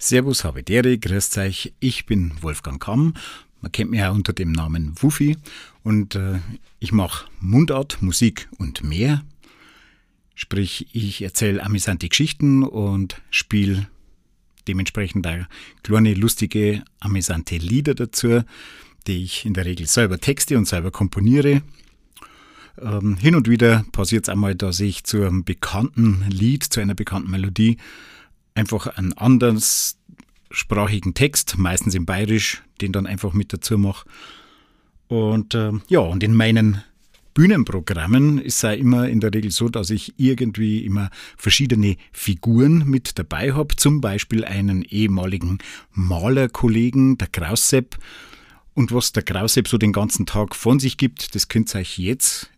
Servus, habe Dere, grüßt euch. Ich bin Wolfgang Kamm. Man kennt mich auch unter dem Namen Wuffi und äh, ich mache Mundart, Musik und mehr. Sprich, ich erzähle amüsante Geschichten und spiele dementsprechend auch kleine, lustige, amüsante Lieder dazu, die ich in der Regel selber texte und selber komponiere. Ähm, hin und wieder passiert es einmal, dass ich zu einem bekannten Lied, zu einer bekannten Melodie einfach einen anderssprachigen Text, meistens im Bayerisch, den dann einfach mit dazu mache. Und äh, ja, und in meinen Bühnenprogrammen ist es immer in der Regel so, dass ich irgendwie immer verschiedene Figuren mit dabei habe. Zum Beispiel einen ehemaligen Malerkollegen, der Kraussepp. Und was der Kraussepp so den ganzen Tag von sich gibt, das könnt ihr euch jetzt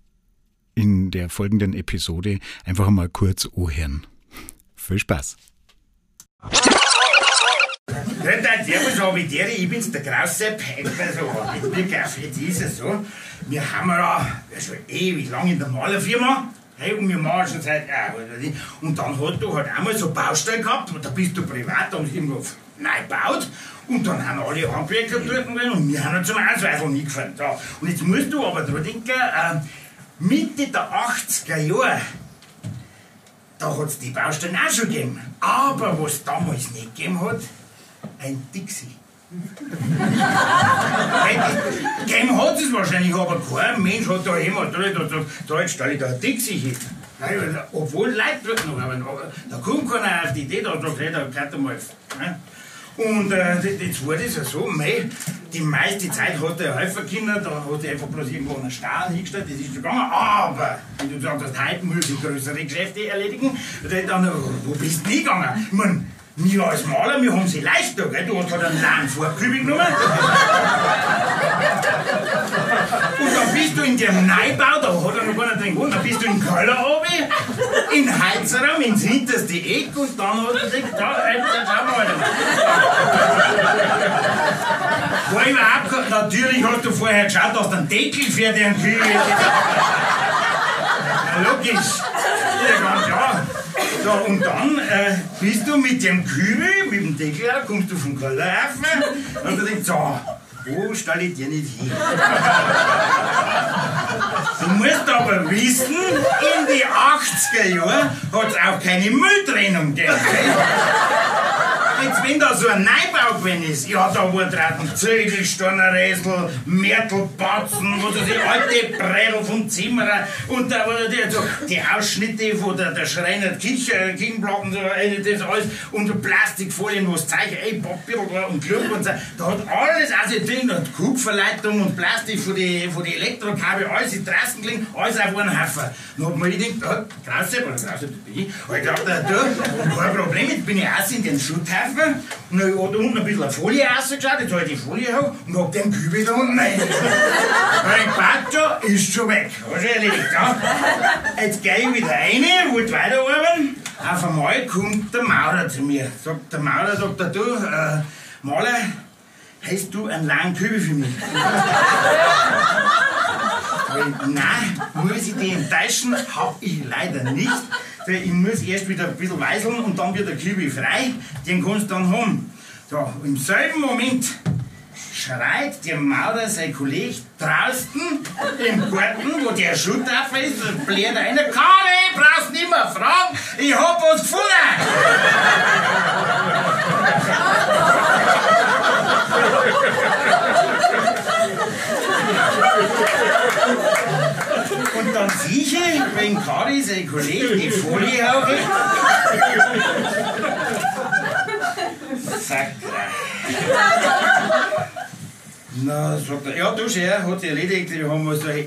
in der folgenden Episode einfach mal kurz anhören. Viel Spaß! Grüß Abitere, ich bin's, der Grausepp. Also, jetzt ist es so, wir haben ja schon ewig lang in der Malerfirma. Hey, und wir machen schon seit, ja, und dann hat du halt einmal so Baustelle gehabt, da bist du privat, da haben sie irgendwo neu gebaut, und dann haben alle Handwerker dort drin, und wir haben halt zum Ausweisel mitgefahren. So. Und jetzt musst du aber dran denken, äh, Mitte der 80er Jahre, da hat es die Baustellen auch schon gegeben. Aber was damals nicht gegeben hat, ein Dixie. Gegeben hat es wahrscheinlich, aber kein Mensch hat da jemand drin und sagt, da stelle ich da ein Dixie hin. Obwohl Leute dort noch haben. Aber da kommt keiner auf die Idee, da sagt, hey, da mal. Ne? Und äh, jetzt war das ja so, mei, die meiste Zeit hat er helfen können, da hat er einfach bloß irgendwo einen Stahl hingestellt, das ist gegangen. Aber, wenn du sagst, heute muss ich größere Geschäfte erledigen, dann, wo bist du nie gegangen? Ich mein, wir als Maler, wir haben sie leichter, gell? Du hast halt einen langen Vorkübel genommen. Und dann bist du in dem Neubau, da hat er noch gar nicht drin gewohnt, dann bist du im Keller oben, in Heizraum, ins hinterste Eck und dann hat er gesagt, da, jetzt schauen wir mal. War überhaupt, natürlich hast du vorher geschaut, dass du einen Deckel für den Kühl. Ja, logisch. Ja, ganz klar. So, und dann äh, bist du mit dem Kübel, mit dem Deckel, kommst du vom Keller rauf und du denkst, so, wo stelle ich dir nicht hin? Du musst aber wissen, in die 80er Jahren hat es auch keine Mülltrennung gegeben jetzt, wenn da so ein Neubau gewesen ist, ja, da war draußen Zögelsteinerräsel, Märtelbatzen, was weiß alte Brädel vom Zimmerer und da war die, so, die Ausschnitte von der, der Schreiner Küche, Küchenblocken, äh, das alles und Plastikfolien, es Zeichen, ey, Papier und Klump und so, da hat alles also drin und Kupferleitung und Plastik von die, von die Elektrokabel, alles in Trassen gelegen, alles auf einen Haufen. Dann hat man gedacht, oh, oder Krause, das bin ich, hab ich gedacht, du, kein Problem, jetzt bin ich auch in den Schutthaufen Pfeife und dann hat unten ein bisschen eine Folie rausgeschaut, jetzt habe ich die Folie hoch und hab den Kübel da unten rein. mein Pacho ist schon weg, hast du erledigt, ja? Jetzt gehe ich wieder rein, wollte weiterarbeiten. Auf einmal kommt der Maurer zu mir. Sagt der Maurer, sagt er, du, äh, Maler, hast du einen langen Kübel für mich? Nein, muss ich dich enttäuschen, hab ich leider nicht ich muss erst wieder ein bisschen weiseln und dann wird der Kübel frei, den kannst du dann haben. So, im selben Moment schreit der Maurer sein Kollege draußen im Garten, wo der Schuttafel ist, und bläht einer, Kari, brauchst nicht mehr fragen, ich hab was gefunden! Und dann sicher, wenn Kari, sein Kollege, die Folie hauche. Zack. Na, sagt er, ja, du Scher, hat sich erledigt, wir haben was da. Ja,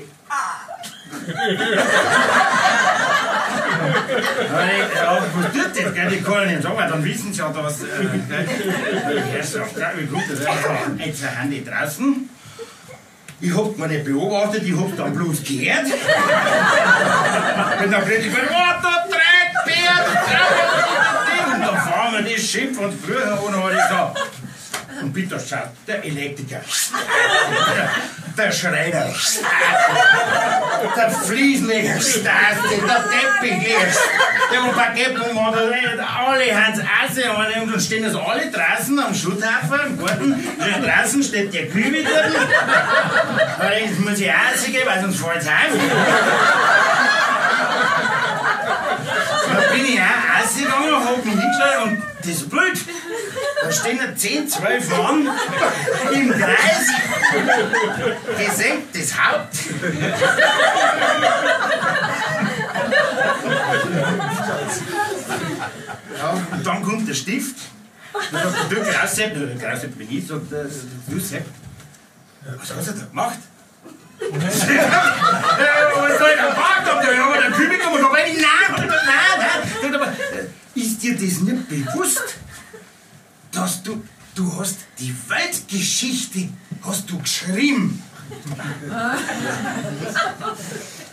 was tut das? Gell? Ich kann ja nicht sagen, dann wissen sie ja, dass. Äh, Herrschaft, wie gut das ist. Jetzt sind die draußen. Ich hab mir nicht beobachtet, ich hab's dann bloß gehört. Und dann plötzlich oh, du Dreckbär, du Und dann fahren wir das Schiff und früher und dann ich gesagt, und bitte schaut, der Elektriker, der Schreiner, der Fliesenleger, der Teppichleger, Ja, und Baguette macht alle haben Essen und dann stehen das alle draußen am Schutthaufen im Garten. Schön draußen steht der Kübel drin. Jetzt muss ich Essen geben, weil sonst fällt es heim. Da bin ich auch rausgegangen, hab mich hingestellt und das ist blöd. Da stehen ja 10, 12 Mann im Kreis, gesenkt das Haupt. Ja, und dann kommt der Stift. Dann sagt der Grausepp, der Grausepp bin ich, sagt der du Sepp. Was hast du da gemacht? Was soll ich gemacht haben? Ja, aber der Kübel kommt rein. Nein, nein, nein. Aber, ist dir das nicht bewusst, dass du, du hast die Weltgeschichte hast du geschrieben?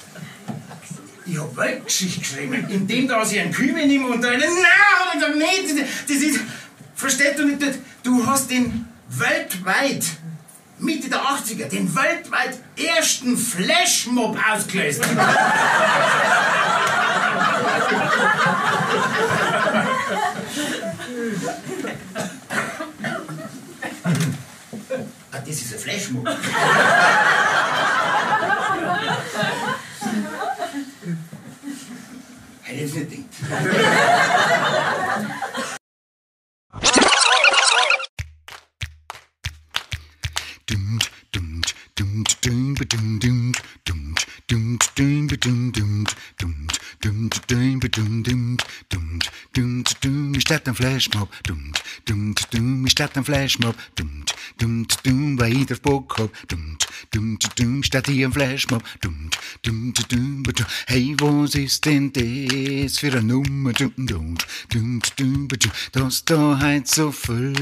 Ich hab Weltgeschichte geschrieben, indem dass ich einen Kübel nehme und einen. Nein, er gesagt, nee, das, ist. Verstehst du nicht? Du hast den weltweit, Mitte der 80er, den weltweit ersten Flashmob ausgelöst. ah, das ist ein Flashmob. residente. ich. Statt ein Flashmob, dum, statt ein Flashmob, dum, dum, dum, weil ich drauf Bock hab, dum, dum, dum, statt hier ein Flashmob, hey, was ist denn das für eine Nummer, dass da heut so viel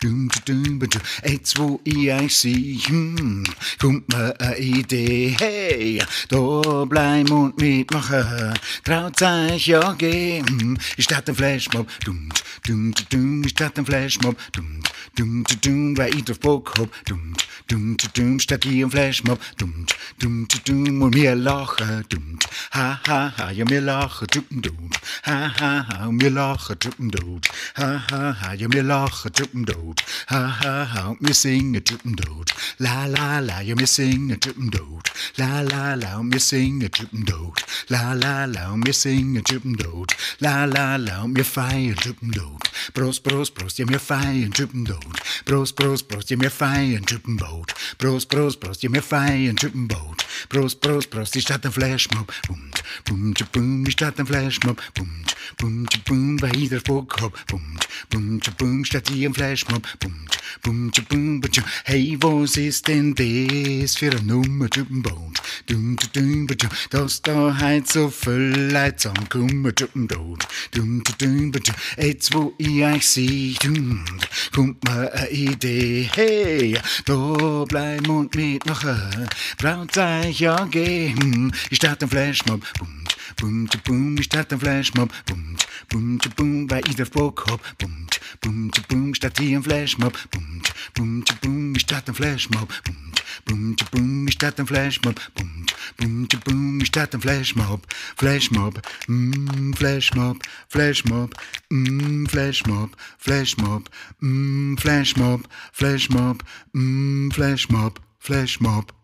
dum, dum, dum, jetzt wo ich euch sehe, hm, kommt mir eine Idee, hey, da bleiben und mitmachen, traut euch ja gehen, ich starte ein Flashmob, dum, dum, dum, ich starte ein Flashmob, dum, dum, dum, weil ich drauf Bock hab, dum, dum, dum, statt hier ein Flashmob, dum, dum, dum, und wir lachen, dum, ha, ha, ha, ja, wir lachen, dum, dum, ha, ha, ha, und wir lachen, dum, dum, ha, ha, ha, ja, wir lachen, dum, dum, ha, ha, ha, und wir singen, dum, dum, la, la, la, ja, wir singen, dum, dum, la, la, la, und wir singen, dum, dum, la, la, la, und wir singen, dum, dum, la, la, la, und wir feiern, dum, dum, Prost, Prost, Prost, wir feiern, dum, dum, Prost, Prost, Prost, wir feiern, dum, dum, Prost, Prost, Prost, wir feiern, dum, dum, Prost, Prost, Prost, die Stadt ein Flashmob, bum, bum, bum, die Stadt ein Flashmob, bum, bum, bum, weil ich der Bock hab, bum, bum, bum, statt hier ein Flashmob, bum, bum, bum, bum, hey, was ist denn das für eine Nummer, bum, dum, dum, dum, dass da heut so viel Leute zusammenkommen, dum, dum, dum, dum, jetzt wo ich euch seh, dum, kommt mir eine Idee, hey, da bleiben und mitmachen, braucht euch ja gehen, ich starte ein Flashmob, bum, bum, bum, ich starte ein Flashmob, bum, bum, bum, weil ich drauf Bock hab, bum, bum, bum, statt hier ein Flashmob, bum, bum, bum, ich starte ein Flashmob, bum, bum, bum, ich starte ein Flashmob, bum, bum, bum, ich starte ein Flashmob, Flashmob, mm, Flashmob, Flashmob, mm, Flashmob, Flashmob, mm, Flashmob, Flashmob, mm, Flashmob, Flashmob.